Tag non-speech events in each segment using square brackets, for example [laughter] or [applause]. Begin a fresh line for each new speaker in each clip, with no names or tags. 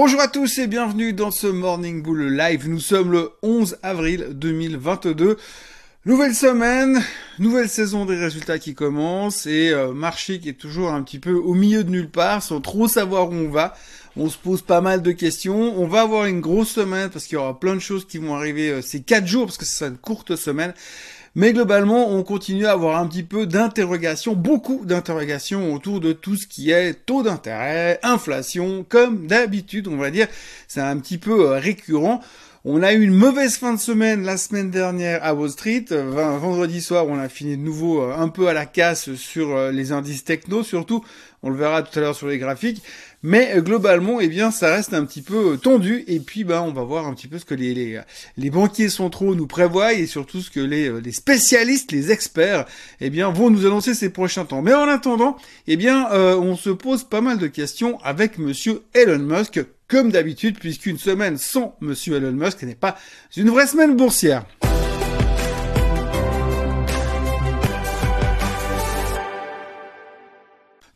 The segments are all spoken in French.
Bonjour à tous et bienvenue dans ce Morning Bull Live. Nous sommes le 11 avril 2022. Nouvelle semaine, nouvelle saison des résultats qui commence et euh, marché qui est toujours un petit peu au milieu de nulle part sans trop savoir où on va. On se pose pas mal de questions. On va avoir une grosse semaine parce qu'il y aura plein de choses qui vont arriver euh, ces quatre jours parce que c'est une courte semaine. Mais globalement, on continue à avoir un petit peu d'interrogations, beaucoup d'interrogations autour de tout ce qui est taux d'intérêt, inflation, comme d'habitude, on va dire. C'est un petit peu euh, récurrent. On a eu une mauvaise fin de semaine la semaine dernière à Wall Street. Vendredi soir, on a fini de nouveau euh, un peu à la casse sur euh, les indices techno, surtout. On le verra tout à l'heure sur les graphiques. Mais euh, globalement, eh bien, ça reste un petit peu tendu. Et puis, ben, on va voir un petit peu ce que les, les, les banquiers centraux nous prévoient et surtout ce que les, les spécialistes, les experts, eh bien, vont nous annoncer ces prochains temps. Mais en attendant, eh bien, on se pose pas mal de questions avec Monsieur Elon Musk comme d'habitude, puisqu'une semaine sans Monsieur Elon Musk n'est pas une vraie semaine boursière.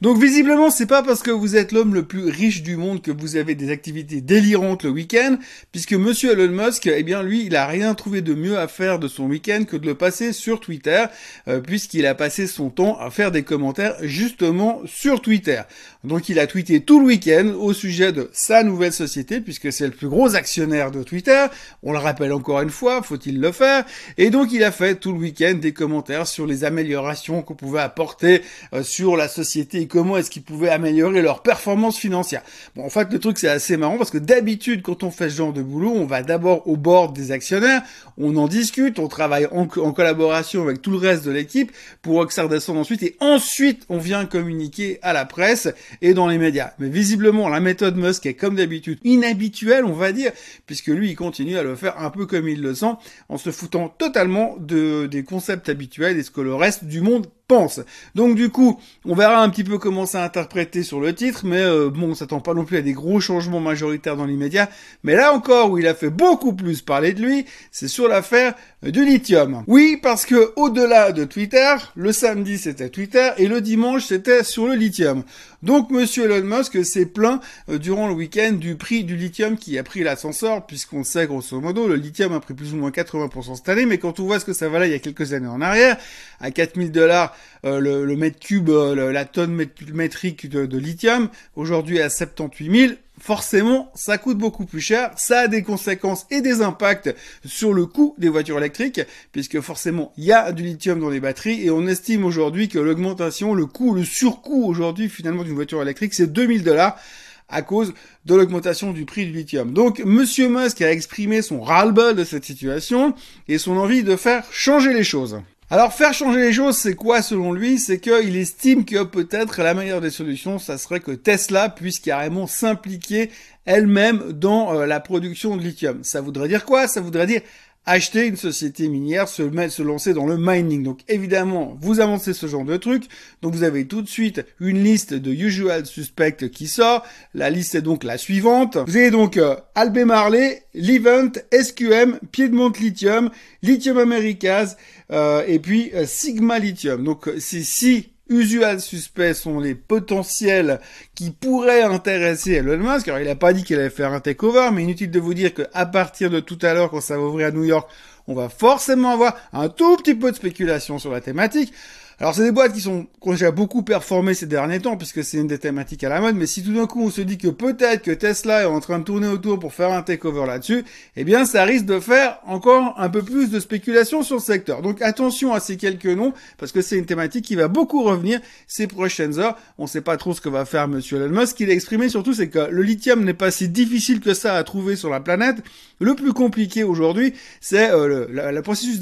Donc visiblement, c'est pas parce que vous êtes l'homme le plus riche du monde que vous avez des activités délirantes le week-end, puisque Monsieur Elon Musk, eh bien lui, il a rien trouvé de mieux à faire de son week-end que de le passer sur Twitter, euh, puisqu'il a passé son temps à faire des commentaires justement sur Twitter. Donc il a tweeté tout le week-end au sujet de sa nouvelle société, puisque c'est le plus gros actionnaire de Twitter. On le rappelle encore une fois, faut-il le faire? Et donc il a fait tout le week-end des commentaires sur les améliorations qu'on pouvait apporter euh, sur la société comment est-ce qu'ils pouvaient améliorer leur performance financière. Bon, en fait, le truc, c'est assez marrant parce que d'habitude, quand on fait ce genre de boulot, on va d'abord au bord des actionnaires, on en discute, on travaille en, collaboration avec tout le reste de l'équipe pour que ensuite et ensuite, on vient communiquer à la presse et dans les médias. Mais visiblement, la méthode Musk est comme d'habitude inhabituelle, on va dire, puisque lui, il continue à le faire un peu comme il le sent, en se foutant totalement de, des concepts habituels et ce que le reste du monde donc du coup, on verra un petit peu comment ça interpréter sur le titre, mais euh, bon, on s'attend pas non plus à des gros changements majoritaires dans l'immédiat. Mais là encore, où il a fait beaucoup plus parler de lui, c'est sur l'affaire du lithium. Oui, parce que au-delà de Twitter, le samedi c'était Twitter et le dimanche c'était sur le lithium. Donc Monsieur Elon Musk s'est plaint euh, durant le week-end du prix du lithium qui a pris l'ascenseur, puisqu'on sait grosso modo le lithium a pris plus ou moins 80% cette année, mais quand on voit ce que ça valait il y a quelques années en arrière, à 4000 dollars euh, le, mètre cube, euh, la tonne métrique de, lithium, aujourd'hui à 78 000, forcément, ça coûte beaucoup plus cher, ça a des conséquences et des impacts sur le coût des voitures électriques, puisque forcément, il y a du lithium dans les batteries, et on estime aujourd'hui que l'augmentation, le coût, le surcoût aujourd'hui, finalement, d'une voiture électrique, c'est 2000 dollars à cause de l'augmentation du prix du lithium. Donc, Monsieur Musk a exprimé son ras-le-bol de cette situation et son envie de faire changer les choses. Alors faire changer les choses, c'est quoi selon lui? C'est qu'il estime que peut-être la meilleure des solutions, ça serait que Tesla puisse carrément s'impliquer elle-même dans euh, la production de lithium. Ça voudrait dire quoi? Ça voudrait dire acheter une société minière, se se lancer dans le mining. Donc évidemment, vous avancez ce genre de truc. Donc vous avez tout de suite une liste de usual suspects qui sort. La liste est donc la suivante. Vous avez donc euh, Albé Marley, Livent, SQM, Piedmont Lithium, Lithium Americas euh, et puis euh, Sigma Lithium. Donc c'est si usual suspects sont les potentiels qui pourraient intéresser Elon Musk. Alors, il n'a pas dit qu'il allait faire un takeover, mais inutile de vous dire qu'à partir de tout à l'heure, quand ça va ouvrir à New York, on va forcément avoir un tout petit peu de spéculation sur la thématique. Alors c'est des boîtes qui sont qui ont déjà beaucoup performé ces derniers temps puisque c'est une des thématiques à la mode. Mais si tout d'un coup on se dit que peut-être que Tesla est en train de tourner autour pour faire un takeover là-dessus, eh bien ça risque de faire encore un peu plus de spéculation sur le secteur. Donc attention à ces quelques noms parce que c'est une thématique qui va beaucoup revenir ces prochaines heures. On ne sait pas trop ce que va faire Monsieur Elon Musk. Ce qu'il a exprimé surtout c'est que le lithium n'est pas si difficile que ça à trouver sur la planète. Le plus compliqué aujourd'hui c'est euh, le, le processus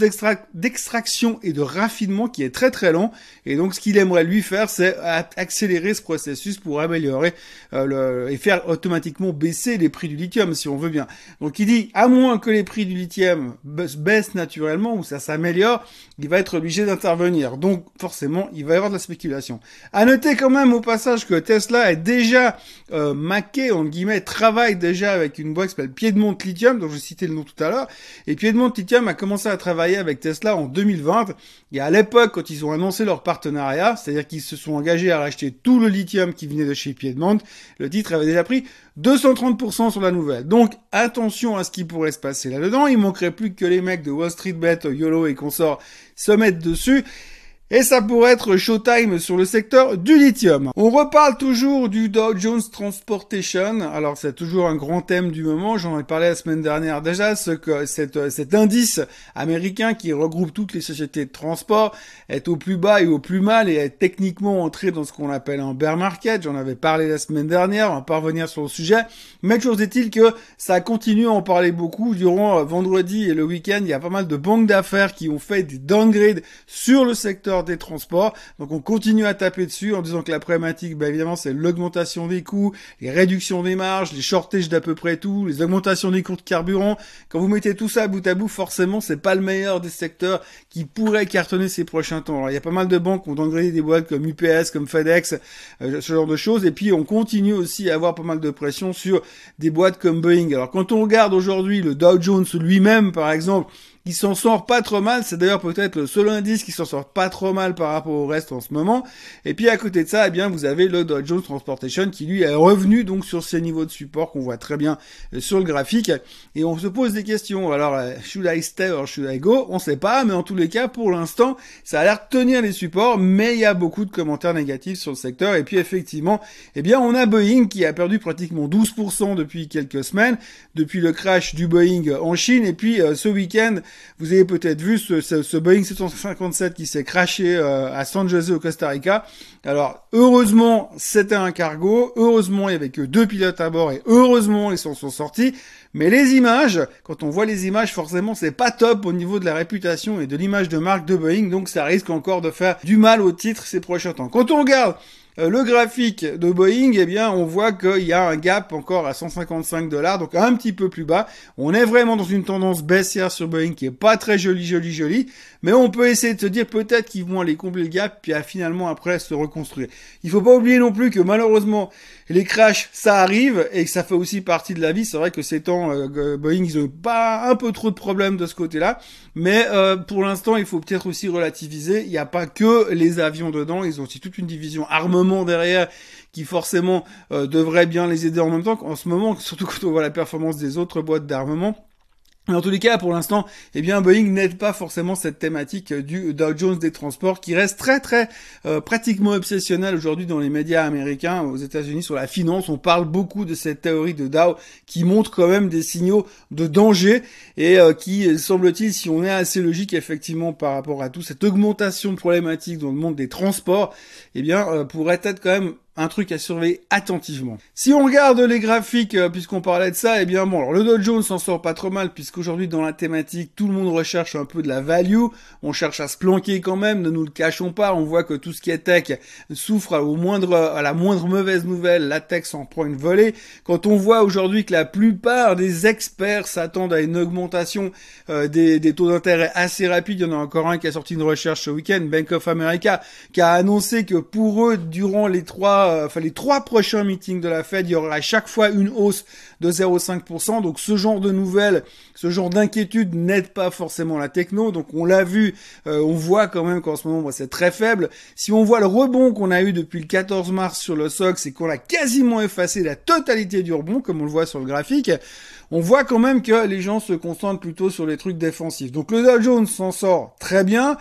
d'extraction et de raffinement qui est très très long et donc, ce qu'il aimerait lui faire, c'est accélérer ce processus pour améliorer euh, le, et faire automatiquement baisser les prix du lithium, si on veut bien. Donc, il dit, à moins que les prix du lithium baissent naturellement ou ça s'améliore, il va être obligé d'intervenir. Donc, forcément, il va y avoir de la spéculation. À noter quand même au passage que Tesla est déjà euh, maqué, en guillemets, travaille déjà avec une boîte qui s'appelle Piedmont Lithium, dont je citais le nom tout à l'heure. Et Piedmont Lithium a commencé à travailler avec Tesla en 2020. Et à l'époque, quand ils ont annoncé annoncé leur partenariat, c'est-à-dire qu'ils se sont engagés à racheter tout le lithium qui venait de chez Piedmont. Le titre avait déjà pris 230% sur la nouvelle. Donc attention à ce qui pourrait se passer là-dedans. Il manquerait plus que les mecs de Wall Street Bet, YOLO et consorts se mettent dessus. Et ça pourrait être showtime sur le secteur du lithium. On reparle toujours du Dow Jones Transportation. Alors c'est toujours un grand thème du moment. J'en ai parlé la semaine dernière déjà. Ce que cet indice américain qui regroupe toutes les sociétés de transport est au plus bas et au plus mal et est techniquement entré dans ce qu'on appelle un bear market. J'en avais parlé la semaine dernière. On va pas revenir sur le sujet. Mais toujours est-il que ça continue à en parler beaucoup durant euh, vendredi et le week-end. Il y a pas mal de banques d'affaires qui ont fait des downgrades sur le secteur des transports. Donc on continue à taper dessus en disant que la problématique, bah, évidemment, c'est l'augmentation des coûts, les réductions des marges, les shortages d'à peu près tout, les augmentations des coûts de carburant. Quand vous mettez tout ça bout à bout, forcément, c'est pas le meilleur des secteurs qui pourrait cartonner ces prochains temps. Alors il y a pas mal de banques qui ont dégradé des boîtes comme UPS, comme FedEx, euh, ce genre de choses. Et puis on continue aussi à avoir pas mal de pression sur des boîtes comme Boeing. Alors quand on regarde aujourd'hui le Dow Jones lui-même, par exemple, il s'en sort pas trop mal. C'est d'ailleurs peut-être le seul indice qui s'en sort pas trop mal par rapport au reste en ce moment. Et puis à côté de ça, eh bien, vous avez le Dow Jones Transportation qui lui est revenu donc sur ces niveaux de support qu'on voit très bien euh, sur le graphique. Et on se pose des questions. Alors, euh, should I stay or should I go? On sait pas, mais en tous les cas, pour l'instant, ça a l'air de tenir les supports, mais il y a beaucoup de commentaires négatifs sur le secteur. Et puis effectivement, eh bien, on a Boeing qui a perdu pratiquement 12% depuis quelques semaines, depuis le crash du Boeing en Chine. Et puis euh, ce week-end, vous avez peut-être vu ce, ce, Boeing 757 qui s'est crashé euh, à San Jose au Costa Rica. Alors heureusement c'était un cargo, heureusement il y avait que deux pilotes à bord et heureusement ils s'en sont sortis. Mais les images, quand on voit les images, forcément c'est pas top au niveau de la réputation et de l'image de marque de Boeing, donc ça risque encore de faire du mal au titre ces prochains temps. Quand on regarde le graphique de Boeing, eh bien, on voit qu'il y a un gap encore à 155 dollars, donc un petit peu plus bas. On est vraiment dans une tendance baissière sur Boeing qui est pas très jolie, jolie, jolie. Mais on peut essayer de se dire peut-être qu'ils vont aller combler le gap, puis à finalement après se reconstruire. Il faut pas oublier non plus que malheureusement, les crashs, ça arrive, et que ça fait aussi partie de la vie. C'est vrai que ces temps, euh, Boeing, ils ont pas un peu trop de problèmes de ce côté-là. Mais euh, pour l'instant, il faut peut-être aussi relativiser. Il n'y a pas que les avions dedans, ils ont aussi toute une division armement derrière qui forcément euh, devrait bien les aider en même temps. En ce moment, surtout quand on voit la performance des autres boîtes d'armement, en tous les cas, pour l'instant, eh bien, Boeing n'aide pas forcément cette thématique du Dow Jones des transports qui reste très très euh, pratiquement obsessionnel aujourd'hui dans les médias américains aux États-Unis sur la finance. On parle beaucoup de cette théorie de Dow qui montre quand même des signaux de danger et euh, qui semble-t-il, si on est assez logique effectivement par rapport à tout cette augmentation de problématiques dans le monde des transports, eh bien, euh, pourrait être quand même un truc à surveiller attentivement. Si on regarde les graphiques, euh, puisqu'on parlait de ça, eh bien bon, alors le Dow Jones s'en sort pas trop mal, puisqu'aujourd'hui dans la thématique, tout le monde recherche un peu de la value, on cherche à se planquer quand même, ne nous le cachons pas, on voit que tout ce qui est tech souffre au moindre, à la moindre mauvaise nouvelle, la tech s'en prend une volée. Quand on voit aujourd'hui que la plupart des experts s'attendent à une augmentation euh, des, des, taux d'intérêt assez rapide, il y en a encore un qui a sorti une recherche ce week-end, Bank of America, qui a annoncé que pour eux, durant les trois euh, enfin les trois prochains meetings de la Fed, il y aura à chaque fois une hausse de 0,5%. Donc ce genre de nouvelles, ce genre d'inquiétude n'aide pas forcément la techno. Donc on l'a vu, euh, on voit quand même qu'en ce moment c'est très faible. Si on voit le rebond qu'on a eu depuis le 14 mars sur le SOX et qu'on a quasiment effacé la totalité du rebond, comme on le voit sur le graphique, on voit quand même que les gens se concentrent plutôt sur les trucs défensifs. Donc le Dow Jones s'en sort très bien.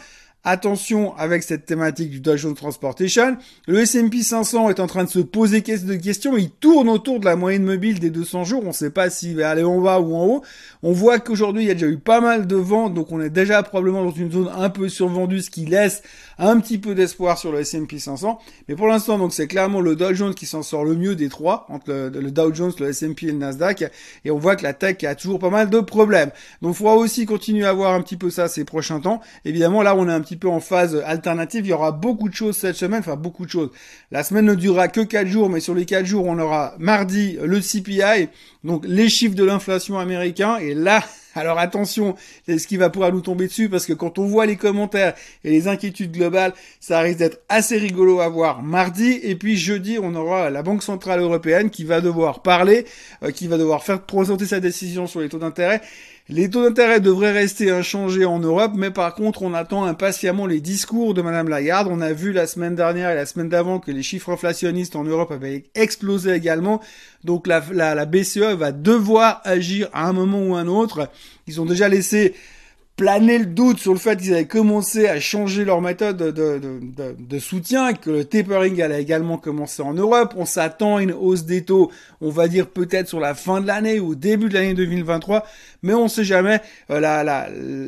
Attention avec cette thématique du Dow Jones Transportation. Le S&P 500 est en train de se poser de questions. Il tourne autour de la moyenne mobile des 200 jours. On ne sait pas s'il va aller en bas ou en haut. On voit qu'aujourd'hui, il y a déjà eu pas mal de ventes. Donc, on est déjà probablement dans une zone un peu survendue, ce qui laisse un petit peu d'espoir sur le S&P 500. Mais pour l'instant, donc, c'est clairement le Dow Jones qui s'en sort le mieux des trois, entre le, Dow Jones, le S&P et le Nasdaq. Et on voit que la tech a toujours pas mal de problèmes. Donc, il faudra aussi continuer à voir un petit peu ça ces prochains temps. Évidemment, là, on est un petit peu en phase alternative. Il y aura beaucoup de choses cette semaine, enfin beaucoup de choses. La semaine ne durera que 4 jours, mais sur les 4 jours, on aura mardi le CPI, donc les chiffres de l'inflation américain. Et là, [laughs] alors attention, c'est ce qui va pouvoir nous tomber dessus? Parce que quand on voit les commentaires et les inquiétudes globales, ça risque d'être assez rigolo à voir mardi. Et puis jeudi, on aura la Banque Centrale Européenne qui va devoir parler, euh, qui va devoir faire présenter sa décision sur les taux d'intérêt. Les taux d'intérêt devraient rester inchangés en Europe, mais par contre, on attend impatiemment les discours de Madame Lagarde. On a vu la semaine dernière et la semaine d'avant que les chiffres inflationnistes en Europe avaient explosé également. Donc la, la, la BCE va devoir agir à un moment ou un autre. Ils ont déjà laissé planer le doute sur le fait qu'ils avaient commencé à changer leur méthode de, de, de, de, soutien, que le tapering allait également commencer en Europe. On s'attend à une hausse des taux, on va dire peut-être sur la fin de l'année ou au début de l'année 2023, mais on ne sait jamais. Euh,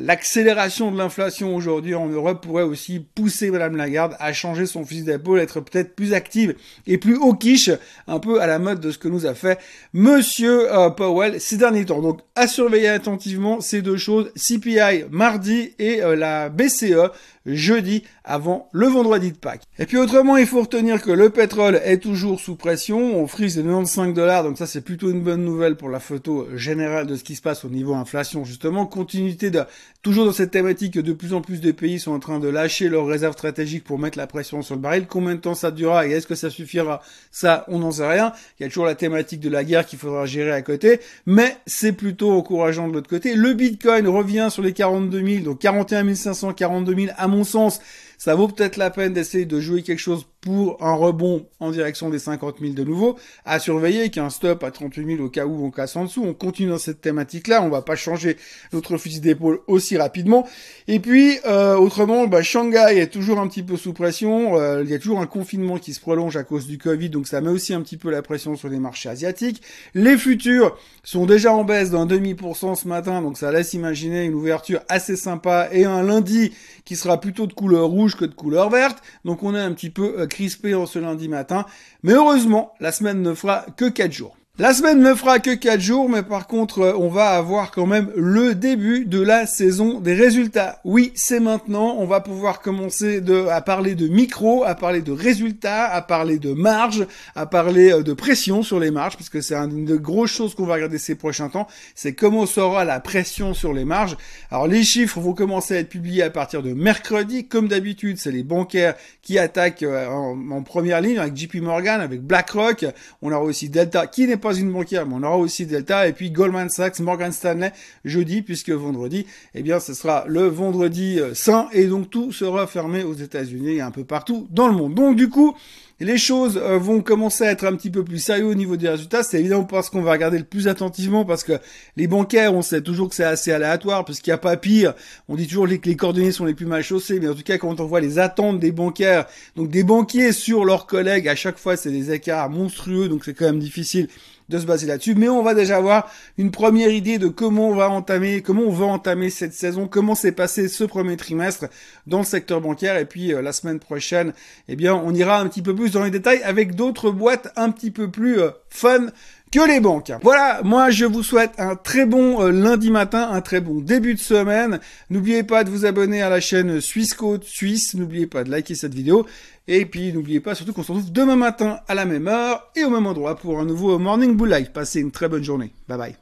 l'accélération la, de l'inflation aujourd'hui en Europe pourrait aussi pousser Madame Lagarde à changer son fusil d'épaule, être peut-être plus active et plus quiche, un peu à la mode de ce que nous a fait Monsieur euh, Powell ces derniers temps. Donc à surveiller attentivement ces deux choses, CPI mardi et euh, la BCE jeudi avant le vendredi de Pâques. Et puis autrement, il faut retenir que le pétrole est toujours sous pression. On frise les 95 dollars, donc ça c'est plutôt une bonne nouvelle pour la photo générale de ce qui se passe au niveau inflation justement. Continuité de toujours dans cette thématique, de plus en plus de pays sont en train de lâcher leurs réserves stratégiques pour mettre la pression sur le baril. Combien de temps ça durera et est-ce que ça suffira? Ça, on n'en sait rien. Il y a toujours la thématique de la guerre qu'il faudra gérer à côté, mais c'est plutôt encourageant de l'autre côté. Le Bitcoin revient sur les 42 000, donc 41 500, 42 000 à mon sens, ça vaut peut-être la peine d'essayer de jouer quelque chose pour un rebond en direction des 50 000 de nouveau, à surveiller qu'un stop à 38 000 au cas où on casse en dessous. On continue dans cette thématique-là, on va pas changer notre fusil d'épaule aussi rapidement. Et puis, euh, autrement, bah, Shanghai est toujours un petit peu sous pression. Euh, il y a toujours un confinement qui se prolonge à cause du Covid, donc ça met aussi un petit peu la pression sur les marchés asiatiques. Les futurs sont déjà en baisse d'un demi pour cent ce matin, donc ça laisse imaginer une ouverture assez sympa et un lundi qui sera plutôt de couleur rouge que de couleur verte. Donc on est un petit peu euh, crispé en ce lundi matin. Mais heureusement, la semaine ne fera que 4 jours. La semaine ne fera que 4 jours, mais par contre, euh, on va avoir quand même le début de la saison des résultats. Oui, c'est maintenant. On va pouvoir commencer à parler de micro, à parler de résultats, à parler de marge, à parler euh, de pression sur les marges, puisque c'est une des grosses choses qu'on va regarder ces prochains temps. C'est comment sera la pression sur les marges. Alors, les chiffres vont commencer à être publiés à partir de mercredi. Comme d'habitude, c'est les bancaires qui attaquent euh, en, en, première ligne avec JP Morgan, avec BlackRock. On aura aussi Delta, qui n'est pas une banquière, mais on aura aussi Delta et puis Goldman Sachs, Morgan Stanley jeudi, puisque vendredi, eh bien, ce sera le vendredi euh, saint et donc tout sera fermé aux États-Unis et un peu partout dans le monde. Donc du coup, les choses euh, vont commencer à être un petit peu plus sérieux au niveau des résultats. C'est évidemment parce qu'on va regarder le plus attentivement parce que les bancaires, on sait toujours que c'est assez aléatoire parce qu'il n'y a pas pire. On dit toujours que les coordonnées sont les plus mal chaussées, mais en tout cas, quand on voit les attentes des bancaires, donc des banquiers sur leurs collègues, à chaque fois, c'est des écarts monstrueux, donc c'est quand même difficile de se baser là-dessus. Mais on va déjà avoir une première idée de comment on va entamer, comment on va entamer cette saison, comment s'est passé ce premier trimestre dans le secteur bancaire. Et puis euh, la semaine prochaine, eh bien, on ira un petit peu plus dans les détails avec d'autres boîtes un petit peu plus euh, fun que les banques. Voilà, moi je vous souhaite un très bon euh, lundi matin, un très bon début de semaine. N'oubliez pas de vous abonner à la chaîne Suisse Côte Suisse, n'oubliez pas de liker cette vidéo. Et puis n'oubliez pas surtout qu'on se retrouve demain matin à la même heure et au même endroit pour un nouveau Morning Bull Live. Passez une très bonne journée. Bye bye.